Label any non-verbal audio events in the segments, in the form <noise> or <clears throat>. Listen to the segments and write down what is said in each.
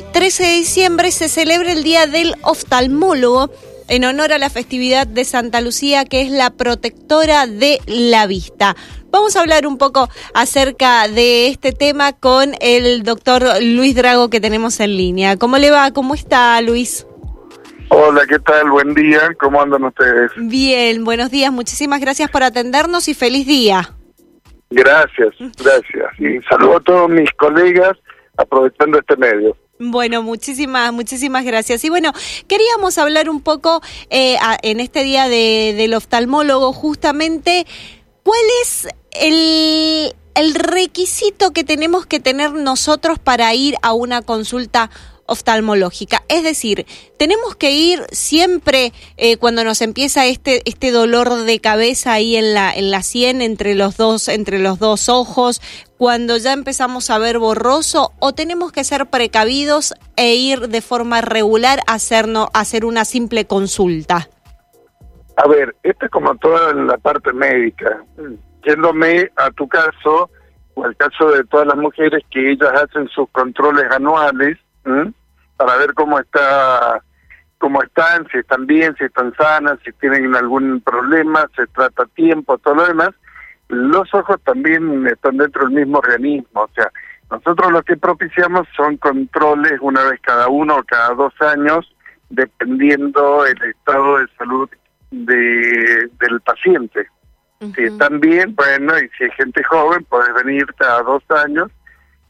hoy, 13 de diciembre, se celebra el Día del Oftalmólogo en honor a la festividad de Santa Lucía, que es la protectora de la vista. Vamos a hablar un poco acerca de este tema con el doctor Luis Drago que tenemos en línea. ¿Cómo le va? ¿Cómo está, Luis? Hola, ¿qué tal? Buen día. ¿Cómo andan ustedes? Bien, buenos días. Muchísimas gracias por atendernos y feliz día. Gracias, gracias. Y saludo a todos mis colegas aprovechando este medio. Bueno, muchísimas, muchísimas gracias. Y bueno, queríamos hablar un poco eh, en este día de, del oftalmólogo, justamente, ¿cuál es el, el requisito que tenemos que tener nosotros para ir a una consulta oftalmológica. Es decir, tenemos que ir siempre eh, cuando nos empieza este, este dolor de cabeza ahí en la, en la sien, entre los dos, entre los dos ojos, cuando ya empezamos a ver borroso, o tenemos que ser precavidos e ir de forma regular a, hacernos, a hacer una simple consulta. A ver, esto es como toda la parte médica. Yéndome a tu caso, o al caso de todas las mujeres que ellas hacen sus controles anuales, para ver cómo está cómo están, si están bien, si están sanas, si tienen algún problema, se trata a tiempo, todo lo demás. Los ojos también están dentro del mismo organismo, o sea, nosotros lo que propiciamos son controles una vez cada uno o cada dos años, dependiendo el estado de salud de, del paciente. Si están bien, bueno, y si hay gente joven, puedes venir cada dos años,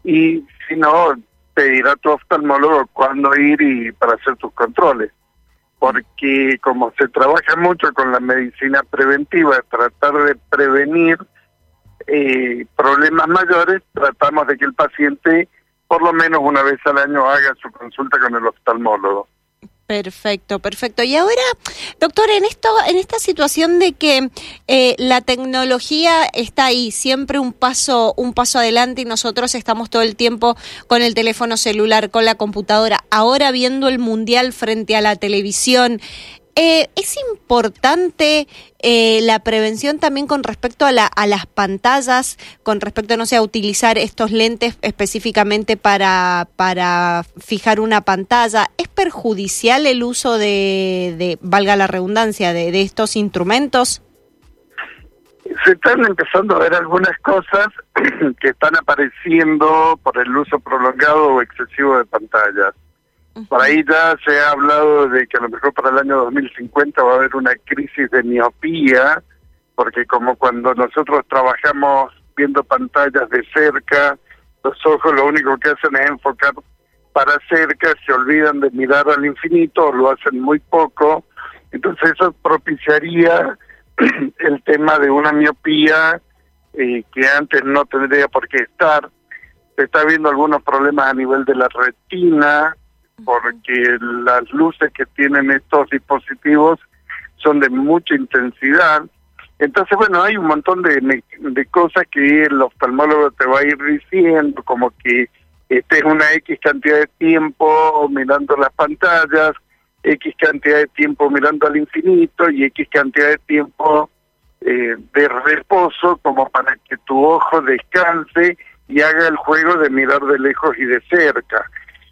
y si no, pedir a tu oftalmólogo cuándo ir y para hacer tus controles. Porque como se trabaja mucho con la medicina preventiva, tratar de prevenir eh, problemas mayores, tratamos de que el paciente por lo menos una vez al año haga su consulta con el oftalmólogo. Perfecto, perfecto. Y ahora, doctor, en esto, en esta situación de que eh, la tecnología está ahí, siempre un paso, un paso adelante y nosotros estamos todo el tiempo con el teléfono celular, con la computadora, ahora viendo el mundial frente a la televisión, eh, es importante eh, la prevención también con respecto a, la, a las pantallas, con respecto, no sé, a utilizar estos lentes específicamente para, fijar una pantalla. ¿Es perjudicial el uso de, de valga la redundancia, de, de estos instrumentos? Se están empezando a ver algunas cosas <clears throat> que están apareciendo por el uso prolongado o excesivo de pantallas. Por ahí ya se ha hablado de que a lo mejor para el año 2050 va a haber una crisis de miopía, porque como cuando nosotros trabajamos viendo pantallas de cerca, los ojos lo único que hacen es enfocar para cerca, se olvidan de mirar al infinito, lo hacen muy poco, entonces eso propiciaría <clears throat> el tema de una miopía eh, que antes no tendría por qué estar. Se está viendo algunos problemas a nivel de la retina, porque las luces que tienen estos dispositivos son de mucha intensidad. Entonces, bueno, hay un montón de, de cosas que el oftalmólogo te va a ir diciendo, como que estés una X cantidad de tiempo mirando las pantallas, X cantidad de tiempo mirando al infinito y X cantidad de tiempo eh, de reposo como para que tu ojo descanse y haga el juego de mirar de lejos y de cerca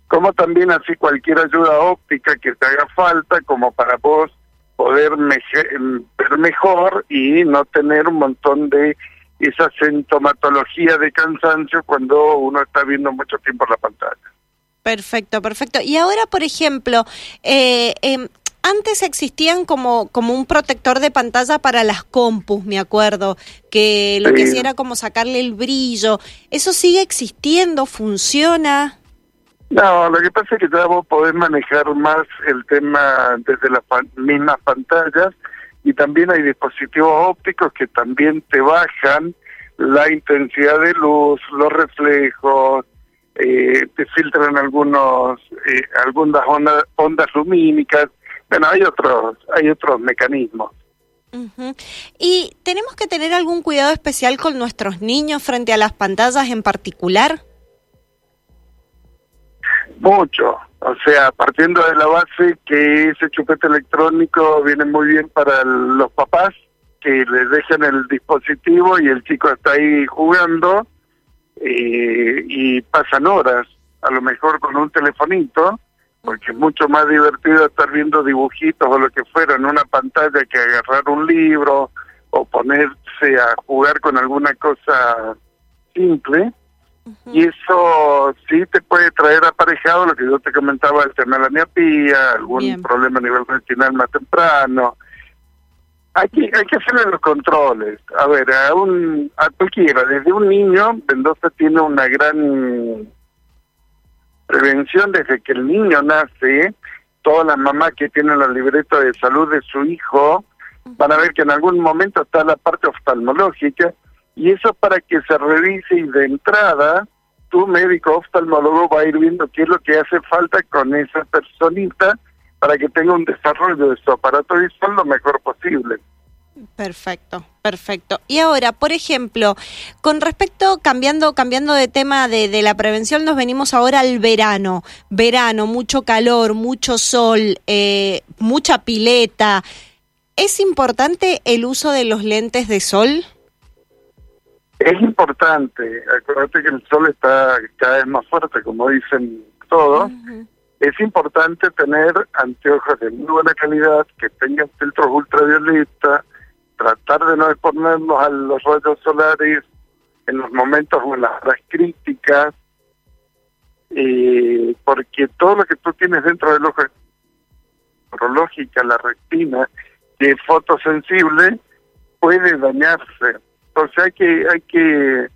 como también así cualquier ayuda óptica que te haga falta como para vos poder ver mejor y no tener un montón de esa sintomatología de cansancio cuando uno está viendo mucho tiempo la pantalla. Perfecto, perfecto. Y ahora, por ejemplo, eh, em, antes existían como, como un protector de pantalla para las compus, me acuerdo, que lo que hacía era como sacarle el brillo. ¿Eso sigue existiendo? ¿Funciona? No, lo que pasa es que ya vos podés manejar más el tema desde las mismas pantallas y también hay dispositivos ópticos que también te bajan la intensidad de luz, los reflejos, eh, te filtran algunos eh, algunas ondas, ondas lumínicas. Bueno, hay otros hay otros mecanismos. ¿Y tenemos que tener algún cuidado especial con nuestros niños frente a las pantallas en particular? Mucho. O sea, partiendo de la base que ese chupete electrónico viene muy bien para los papás, que les dejan el dispositivo y el chico está ahí jugando eh, y pasan horas. a lo mejor con un telefonito, porque es mucho más divertido estar viendo dibujitos o lo que fuera en una pantalla que agarrar un libro o ponerse a jugar con alguna cosa simple. Y eso sí te puede traer aparejado lo que yo te comentaba, el tema de la miopía, algún problema a nivel retinal más temprano. Hay que, hay que hacerle los controles. A ver, a, un, a cualquiera, desde un niño, Mendoza tiene una gran prevención desde que el niño nace. Todas las mamás que tienen la libreta de salud de su hijo van a ver que en algún momento está la parte oftalmológica y eso para que se revise y de entrada tu médico oftalmólogo va a ir viendo qué es lo que hace falta con esa personita para que tenga un desarrollo de su aparato visual lo mejor posible. Perfecto, perfecto. Y ahora, por ejemplo, con respecto, cambiando, cambiando de tema de, la prevención, nos venimos ahora al verano. Verano, mucho calor, mucho sol, eh, mucha pileta. ¿Es importante el uso de los lentes de sol? Es importante, acuérdate que el sol está cada vez más fuerte, como dicen todos. Es importante tener anteojos de muy buena calidad, que tengan filtros ultravioleta, tratar de no exponernos a los rayos solares en los momentos o en las horas críticas, eh, porque todo lo que tú tienes dentro del ojo neurológica, la retina, que es fotosensible, puede dañarse sea, hay que, hay que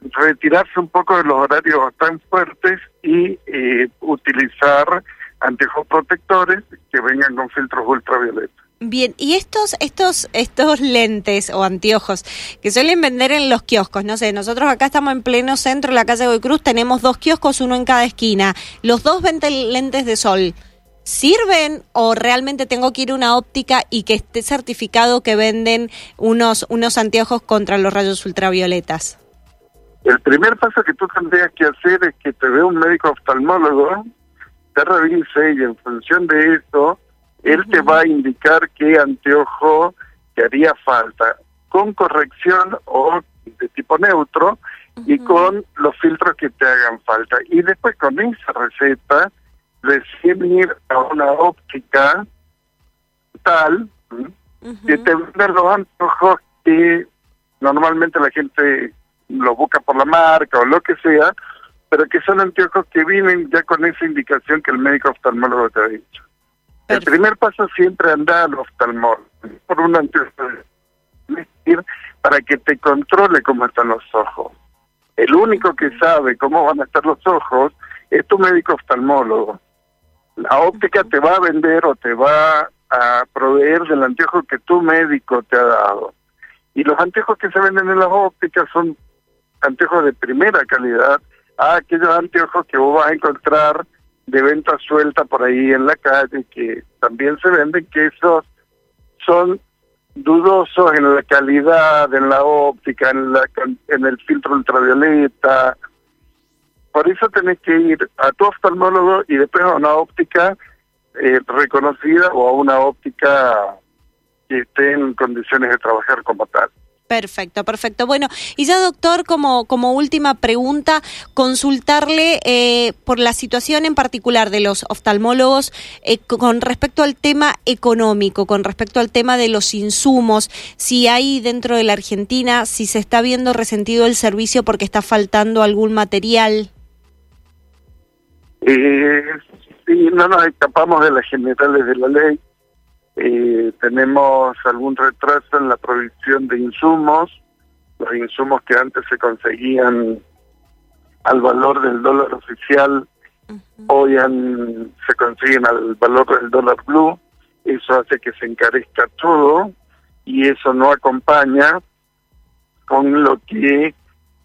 retirarse un poco de los horarios tan fuertes y eh, utilizar anteojos protectores que vengan con filtros ultravioleta. Bien, y estos, estos, estos lentes o anteojos que suelen vender en los kioscos, no sé, nosotros acá estamos en pleno centro, en la calle de Cruz, tenemos dos kioscos, uno en cada esquina. Los dos venden lentes de sol. ¿Sirven o realmente tengo que ir a una óptica y que esté certificado que venden unos, unos anteojos contra los rayos ultravioletas? El primer paso que tú tendrías que hacer es que te vea un médico oftalmólogo, te revise y en función de eso, él te va a indicar qué anteojo te haría falta, con corrección o de tipo neutro y con los filtros que te hagan falta. Y después con esa receta, recién ir a una óptica tal que te venden los antojos que normalmente la gente lo busca por la marca o lo que sea, pero que son anteojos que vienen ya con esa indicación que el médico oftalmólogo te ha dicho. El primer paso siempre anda al oftalmólogo, por un anteojo para que te controle cómo están los ojos. El único que sabe cómo van a estar los ojos es tu médico oftalmólogo la óptica te va a vender o te va a proveer del anteojo que tu médico te ha dado. Y los anteojos que se venden en las ópticas son anteojos de primera calidad a aquellos anteojos que vos vas a encontrar de venta suelta por ahí en la calle, que también se venden, que esos son dudosos en la calidad, en la óptica, en, la, en el filtro ultravioleta, por eso tenés que ir a tu oftalmólogo y después a una óptica eh, reconocida o a una óptica que esté en condiciones de trabajar como tal. Perfecto, perfecto. Bueno, y ya doctor, como, como última pregunta, consultarle eh, por la situación en particular de los oftalmólogos eh, con respecto al tema económico, con respecto al tema de los insumos, si hay dentro de la Argentina, si se está viendo resentido el servicio porque está faltando algún material. Eh, sí, no nos escapamos de las generales de la ley. Eh, tenemos algún retraso en la provisión de insumos. Los insumos que antes se conseguían al valor del dólar oficial, hoy se consiguen al valor del dólar blue. Eso hace que se encarezca todo y eso no acompaña con lo que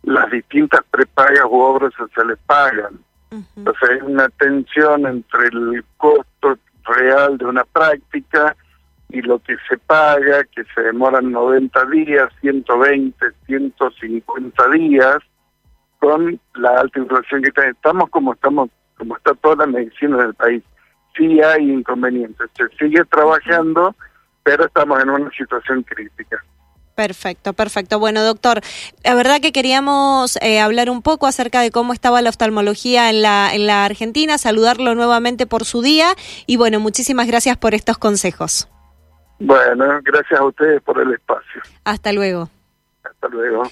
las distintas prepagas u obras sociales pagan. Entonces hay una tensión entre el costo real de una práctica y lo que se paga, que se demoran 90 días, 120, 150 días, con la alta inflación que está. Estamos como estamos, como está toda la medicina del país. Sí hay inconvenientes, se sigue trabajando, pero estamos en una situación crítica. Perfecto, perfecto. Bueno, doctor, la verdad que queríamos eh, hablar un poco acerca de cómo estaba la oftalmología en la, en la Argentina, saludarlo nuevamente por su día y bueno, muchísimas gracias por estos consejos. Bueno, gracias a ustedes por el espacio. Hasta luego. Hasta luego.